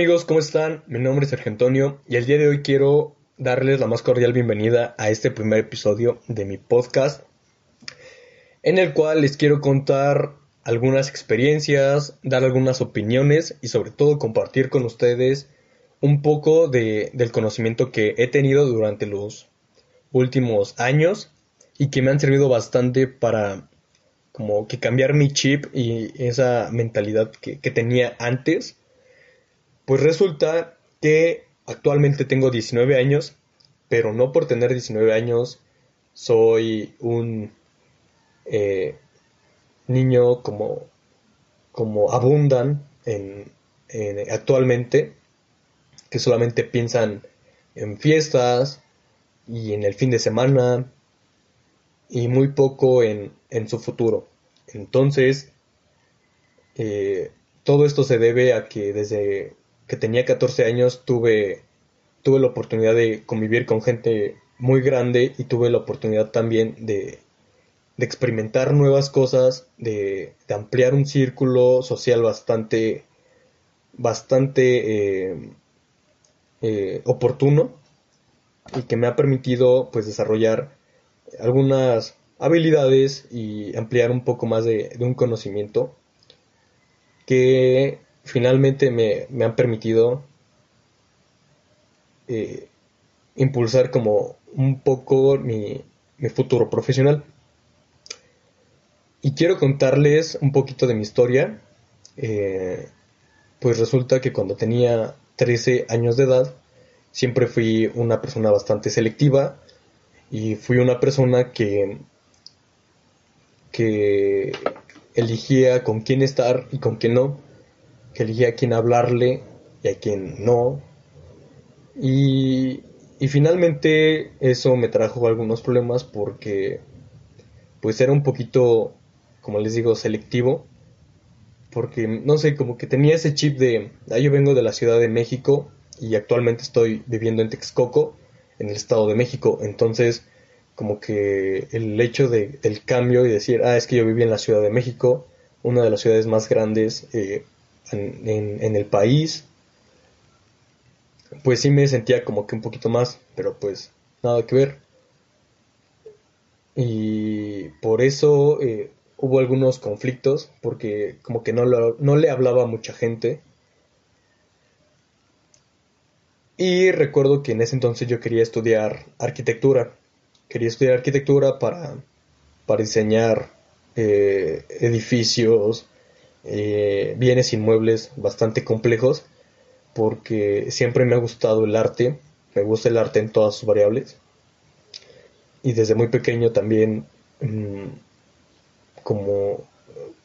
Amigos, ¿cómo están? Mi nombre es Sergio Antonio y el día de hoy quiero darles la más cordial bienvenida a este primer episodio de mi podcast en el cual les quiero contar algunas experiencias, dar algunas opiniones y sobre todo compartir con ustedes un poco de, del conocimiento que he tenido durante los últimos años y que me han servido bastante para como que cambiar mi chip y esa mentalidad que tenía antes pues resulta que actualmente tengo 19 años, pero no por tener 19 años soy un eh, niño como, como abundan en, actualmente, que solamente piensan en fiestas y en el fin de semana y muy poco en, su futuro. Entonces, eh, todo esto se debe a que desde que tenía 14 años tuve, tuve la oportunidad de convivir con gente muy grande y tuve la oportunidad también de, de experimentar nuevas cosas, de, ampliar un círculo social bastante, bastante eh, eh, oportuno y que me ha permitido pues desarrollar algunas habilidades y ampliar un poco más de, de un conocimiento que finalmente me, han permitido eh, impulsar como un poco mi, futuro profesional. Y quiero contarles un poquito de mi historia. Eh, pues resulta que cuando tenía 13 años de edad, siempre fui una persona bastante selectiva y fui una persona que, que con quién estar y con quién no que elegía a quién hablarle y a quién no. Y, y finalmente eso me trajo algunos problemas porque pues era un poquito, como les digo, selectivo. Porque, no sé, como que tenía ese chip de, ah, yo vengo de la Ciudad de México y actualmente estoy viviendo en Texcoco, en el Estado de México. Entonces, como que el hecho de, del cambio y decir, ah, es que yo viví en la Ciudad de México, una de las ciudades más grandes, eh, en, el país, pues sí me sentía como que un poquito más, pero pues nada que ver. Y por eso eh, hubo algunos conflictos, porque como que no, no le hablaba a mucha gente. Y recuerdo que en ese entonces yo quería estudiar arquitectura. Quería estudiar arquitectura para, para diseñar eh, edificios, eh, bienes inmuebles bastante complejos porque siempre me ha gustado el arte, me gusta el arte en todas sus variables y desde muy pequeño también mm, como,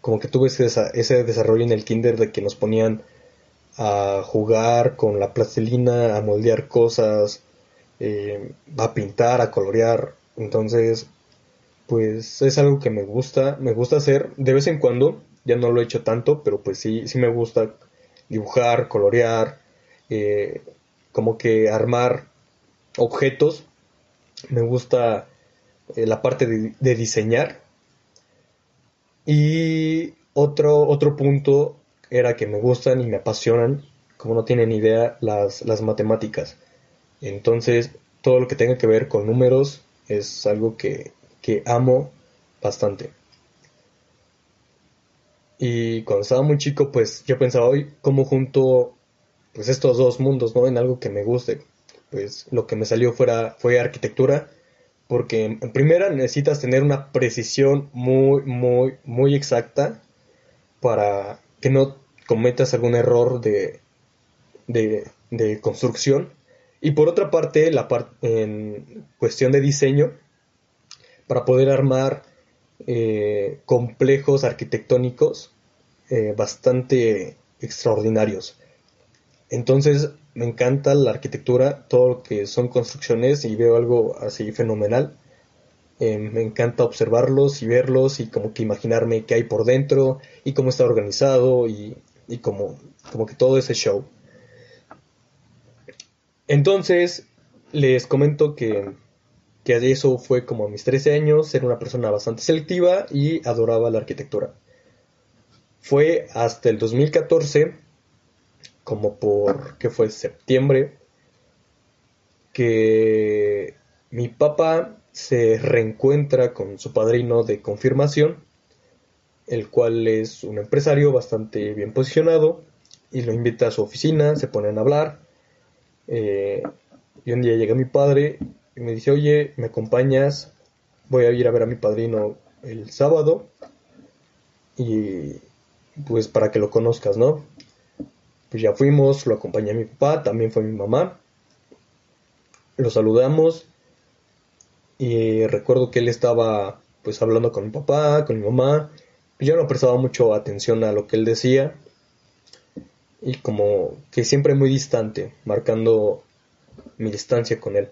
como que tuve ese, ese desarrollo en el kinder de que nos ponían a jugar con la plastilina, a moldear cosas, eh, a pintar, a colorear. Entonces, pues es algo que me gusta, me gusta hacer de vez en cuando ya no lo he hecho tanto, pero pues sí, sí me gusta dibujar, colorear, eh, como que armar objetos. Me gusta eh, la parte de, diseñar. Y otro, otro punto era que me gustan y me apasionan, como no tienen idea, las, las matemáticas. Entonces, todo lo que tenga que ver con números es algo que, que amo bastante. Y cuando estaba muy chico, pues yo pensaba, hoy, ¿cómo junto pues estos dos mundos, ¿no? En algo que me guste. Pues lo que me salió fuera, fue arquitectura, porque en primera necesitas tener una precisión muy, muy, muy exacta para que no cometas algún error de, de, construcción. Y por otra parte, la en cuestión de diseño, para poder armar eh, complejos arquitectónicos eh, bastante extraordinarios. Entonces me encanta la arquitectura, todo lo que son construcciones y veo algo así fenomenal. Eh, me encanta observarlos y verlos y como que imaginarme qué hay por dentro y cómo está organizado y, y como, como que todo ese show. Entonces les comento que que eso fue como a mis 13 años, ser una persona bastante selectiva y adoraba la arquitectura. Fue hasta el 2014 como por, ¿qué fue? Septiembre, que mi papá se reencuentra con su padrino de confirmación, el cual es un empresario bastante bien posicionado, y lo invita a su oficina, se ponen a hablar. Eh, y un día llega mi padre y me dice, oye, ¿me acompañas? Voy a ir a ver a mi padrino el sábado. Y pues para que lo conozcas, ¿no? Pues ya fuimos, lo acompañé a mi papá, también fue mi mamá. Lo saludamos y recuerdo que él estaba pues hablando con mi papá, con mi mamá. Yo no prestaba mucho atención a lo que él decía y como que siempre muy distante, marcando mi distancia con él.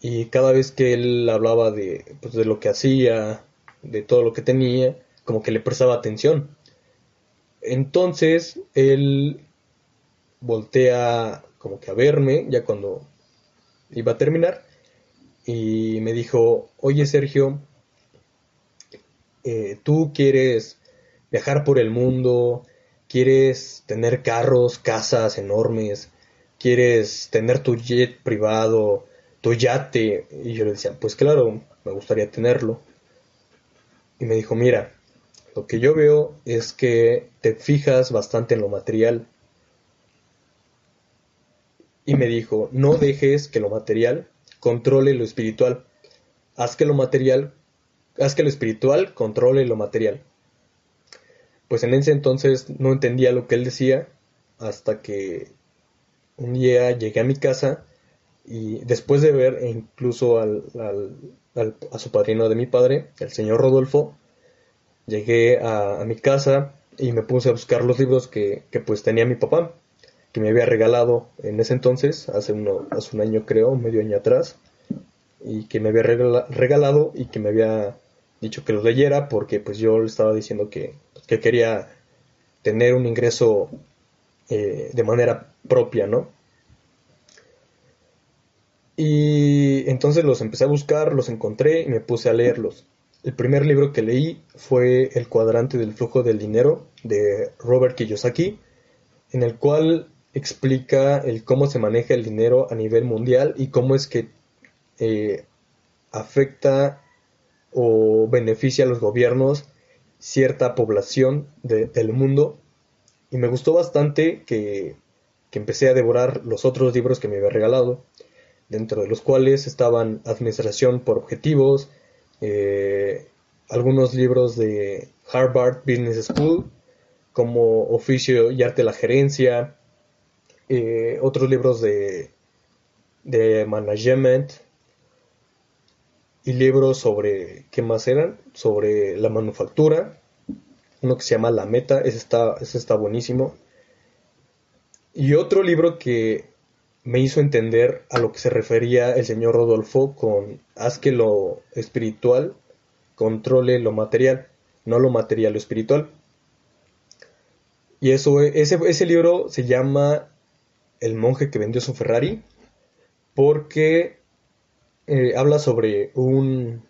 Y cada vez que él hablaba de, pues, de lo que hacía, de todo lo que tenía, como que le prestaba atención. Entonces él voltea como que a verme, ya cuando iba a terminar, y me dijo, oye Sergio, eh, tú quieres viajar por el mundo, quieres tener carros, casas enormes, quieres tener tu jet privado, tu yate. Y yo le decía, pues claro, me gustaría tenerlo. Y me dijo, mira, lo que yo veo es que te fijas bastante en lo material. Y me dijo, no dejes que lo material controle lo espiritual. Haz que lo material, haz que lo espiritual controle lo material pues en ese entonces no entendía lo que él decía hasta que un día llegué a mi casa y después de ver incluso al, a su padrino de mi padre, el señor Rodolfo, llegué a, mi casa y me puse a buscar los libros que, pues tenía mi papá, que me había regalado en ese entonces, hace, uno, hace un año creo, medio año atrás, y que me había regalado y que me había dicho que los leyera porque pues yo le estaba diciendo que que quería tener un ingreso eh, de manera propia, ¿no? Y entonces los empecé a buscar, los encontré y me puse a leerlos. El primer libro que leí fue El cuadrante del flujo del dinero de Robert Kiyosaki, en el cual explica el cómo se maneja el dinero a nivel mundial y cómo es que eh, afecta o beneficia a los gobiernos cierta población del mundo y me gustó bastante que, empecé a devorar los otros libros que me había regalado, dentro de los cuales estaban Administración por Objetivos, eh, algunos libros de Harvard Business School, como Oficio y Arte de la Gerencia, eh, otros libros de, de Management, y libros sobre, ¿qué más eran? Sobre la manufactura, uno que se llama La Meta, está, ese está buenísimo. Y otro libro que me hizo entender a lo que se refería el señor Rodolfo con haz que lo espiritual controle lo material, no lo material, lo espiritual. Y eso, ese, ese libro se llama El monje que vendió su Ferrari, porque eh, habla sobre un,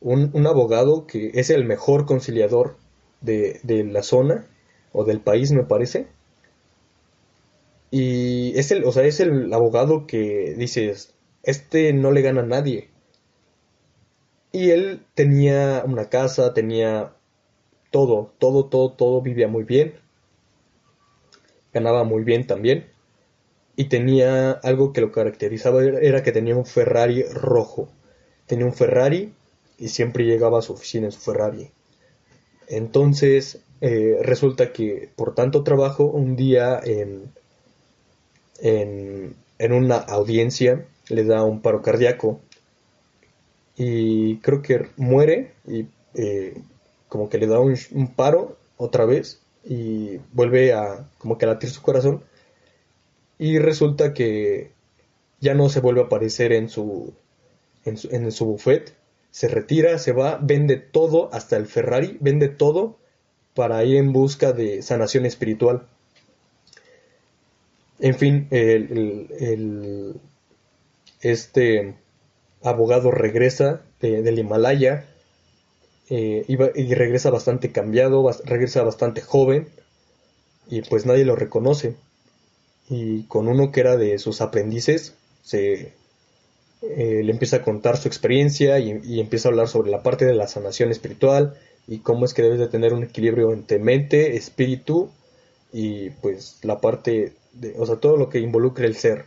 un, abogado que es el mejor conciliador de, la zona o del país, me parece. Y es el, o sea, es el abogado que dices, este no le gana a nadie. Y él tenía una casa, tenía todo, todo, todo, todo, vivía muy bien. Ganaba muy bien también y tenía algo que lo caracterizaba, era que tenía un Ferrari rojo. Tenía un Ferrari y siempre llegaba a su oficina en su Ferrari. Entonces, eh, resulta que por tanto trabajo, un día en, en, una audiencia le da un paro cardíaco y creo que muere y eh, como que le da un, paro otra vez y vuelve a como que a latir su corazón y resulta que ya no se vuelve a aparecer en su, en su, en su buffet, se retira, se va, vende todo, hasta el Ferrari, vende todo para ir en busca de sanación espiritual. En fin, el, este abogado regresa del Himalaya eh, y regresa bastante cambiado, regresa bastante joven y pues nadie lo reconoce. Y con uno que era de sus aprendices, se eh, le empieza a contar su experiencia y, empieza a hablar sobre la parte de la sanación espiritual y cómo es que debes de tener un equilibrio entre mente, espíritu y pues la parte o sea, todo lo que involucra el ser.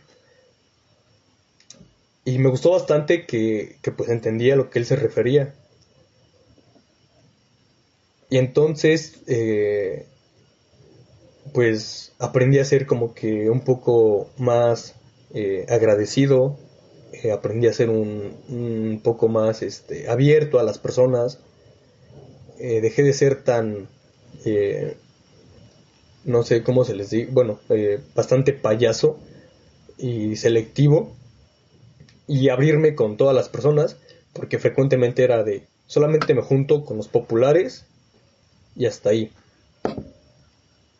Y me gustó bastante que, que pues entendía a lo que él se refería. Y entonces, eh, pues aprendí a ser como que un poco más eh, agradecido, eh, aprendí a ser un, un, poco más este, abierto a las personas, dejé de ser tan, no sé cómo se les dice, bueno, bastante payaso y selectivo y abrirme con todas las personas, porque frecuentemente era de solamente me junto con los populares y hasta ahí.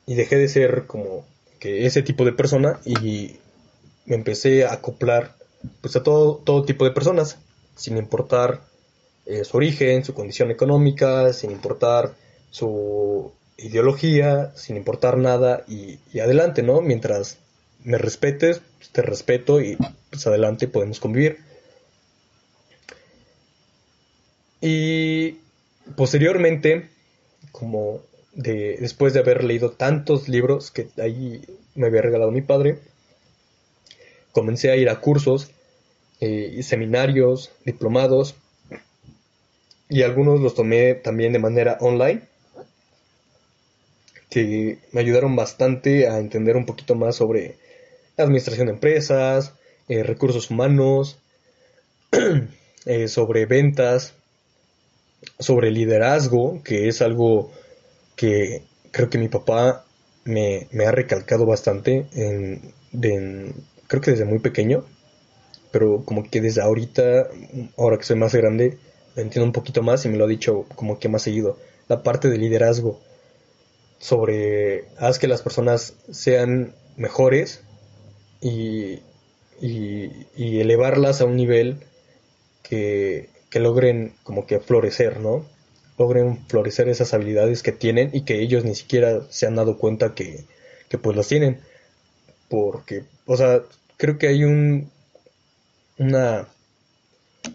Y dejé de ser como que ese tipo de persona y me empecé a acoplar pues a todo, todo tipo de personas, sin importar eh, su origen, su condición económica, sin importar su ideología, sin importar nada y, adelante, ¿no? Mientras me respetes, pues, te respeto y pues adelante podemos convivir. Y posteriormente como de, después de haber leído tantos libros que ahí me había regalado mi padre, comencé a ir a cursos, eh, seminarios, diplomados, y algunos los tomé también de manera online, que me ayudaron bastante a entender un poquito más sobre administración de empresas, eh, recursos humanos, eh, sobre ventas, sobre liderazgo, que es algo que creo que mi papá me, ha recalcado bastante, en, creo que desde muy pequeño, pero como que desde ahorita, ahora que soy más grande, lo entiendo un poquito más y me lo ha dicho como que más seguido. La parte de liderazgo sobre haz que las personas sean mejores y, y elevarlas a un nivel que, que logren como que florecer, ¿no? Logren florecer esas habilidades que tienen y que ellos ni siquiera se han dado cuenta que, que pues las tienen. Porque, o sea, creo que hay un, una,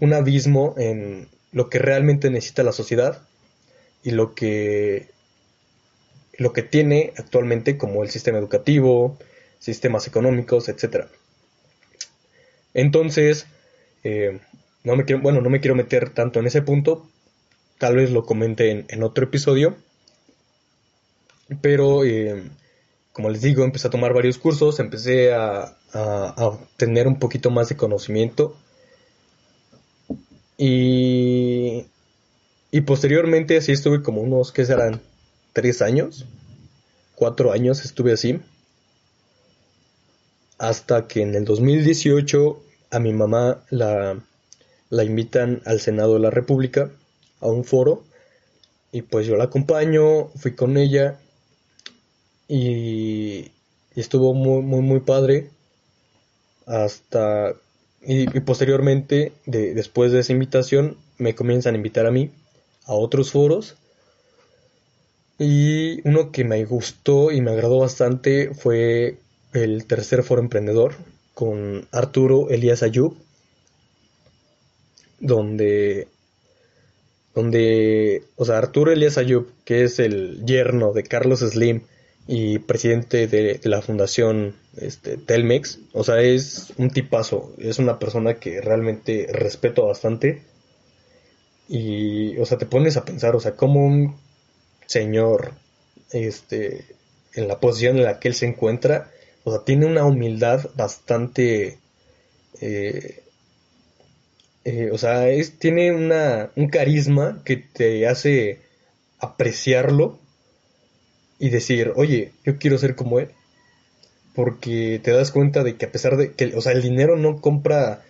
un abismo en lo que realmente necesita la sociedad y lo que, lo que tiene actualmente como el sistema educativo, sistemas económicos, etc. Entonces, eh, no me quiero, bueno, no me quiero meter tanto en ese punto, tal vez lo comente en, otro episodio, pero eh, como les digo, empecé a tomar varios cursos, empecé a, a, tener un poquito más de conocimiento y, y posteriormente así estuve como unos, ¿qué serán? Tres años, cuatro años estuve así, hasta que en el 2018 a mi mamá la la invitan al Senado de la República a un foro y pues yo la acompaño, fui con ella y, estuvo muy, muy, muy padre hasta y, posteriormente de, después de esa invitación me comienzan a invitar a mí a otros foros y uno que me gustó y me agradó bastante fue el tercer foro emprendedor con Arturo Elías Ayub donde, donde, o sea, Arturo Elías Ayub, que es el yerno de Carlos Slim y presidente de, la fundación este, Telmex, o sea, es un tipazo, es una persona que realmente respeto bastante. Y, o sea, te pones a pensar, o sea, como un señor, este, en la posición en la que él se encuentra, o sea, tiene una humildad bastante eh, eh, o sea, es, tiene una, un carisma que te hace apreciarlo y decir, oye, yo quiero ser como él. Porque te das cuenta de que a pesar de que, o sea, el dinero no compra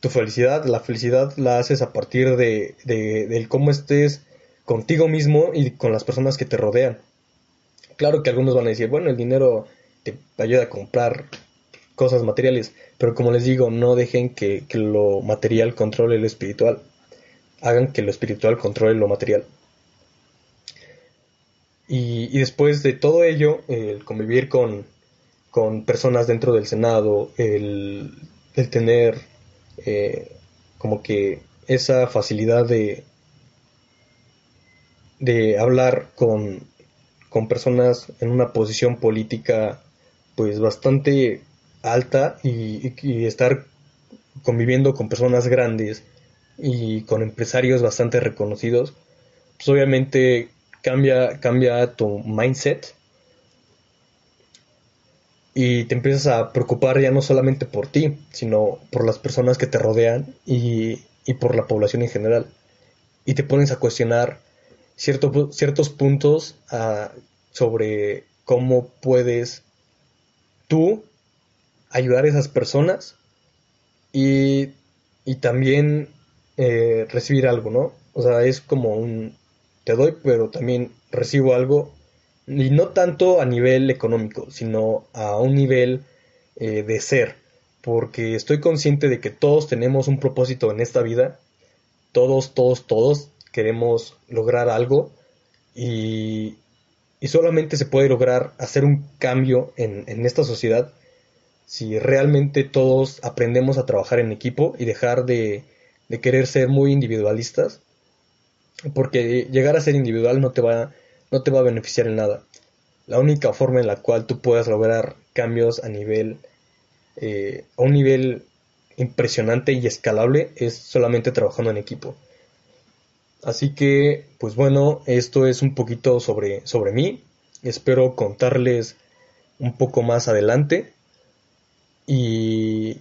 tu felicidad, la felicidad la haces a partir de, de, del cómo estés contigo mismo y con las personas que te rodean. Claro que algunos van a decir, bueno, el dinero te ayuda a comprar cosas materiales, pero como les digo, no dejen que, lo material controle lo espiritual, hagan que lo espiritual controle lo material. Y, después de todo ello, el convivir con, con personas dentro del Senado, el, tener eh, como que esa facilidad de, de hablar con, con personas en una posición política pues bastante alta y, estar conviviendo con personas grandes y con empresarios bastante reconocidos, pues obviamente cambia, cambia tu mindset y te empiezas a preocupar ya no solamente por ti, sino por las personas que te rodean y, y por la población en general. Y te pones a cuestionar ciertos puntos ah, sobre cómo puedes tú ayudar a esas personas y, y también eh, recibir algo, ¿no? O sea, es como un te doy, pero también recibo algo, y no tanto a nivel económico, sino a un nivel eh, de ser, porque estoy consciente de que todos tenemos un propósito en esta vida, todos, todos, todos queremos lograr algo y, solamente se puede lograr hacer un cambio en, esta sociedad si realmente todos aprendemos a trabajar en equipo y dejar de, de querer ser muy individualistas, porque llegar a ser individual no te va, no te va a beneficiar en nada. La única forma en la cual tú puedas lograr cambios a nivel, eh, a un nivel impresionante y escalable es solamente trabajando en equipo. Así que, pues bueno, esto es un poquito sobre, sobre mí. Espero contarles un poco más adelante y,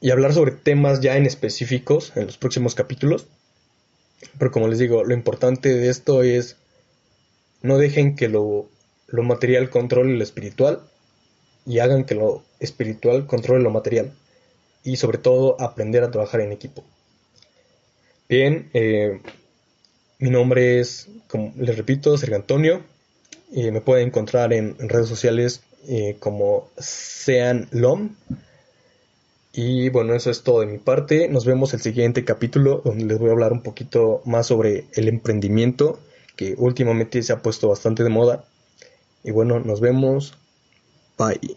y hablar sobre temas ya en específicos en los próximos capítulos. Pero como les digo, lo importante de esto es no dejen que lo, lo material controle lo espiritual y hagan que lo espiritual controle lo material. Y sobre todo aprender a trabajar en equipo. Bien, eh, mi nombre es, como les repito, Sergio Antonio. Y me pueden encontrar en, redes sociales eh, como Sean Lom. Y bueno, eso es todo de mi parte. Nos vemos el siguiente capítulo donde les voy a hablar un poquito más sobre el emprendimiento que últimamente se ha puesto bastante de moda. Y bueno, nos vemos. Bye.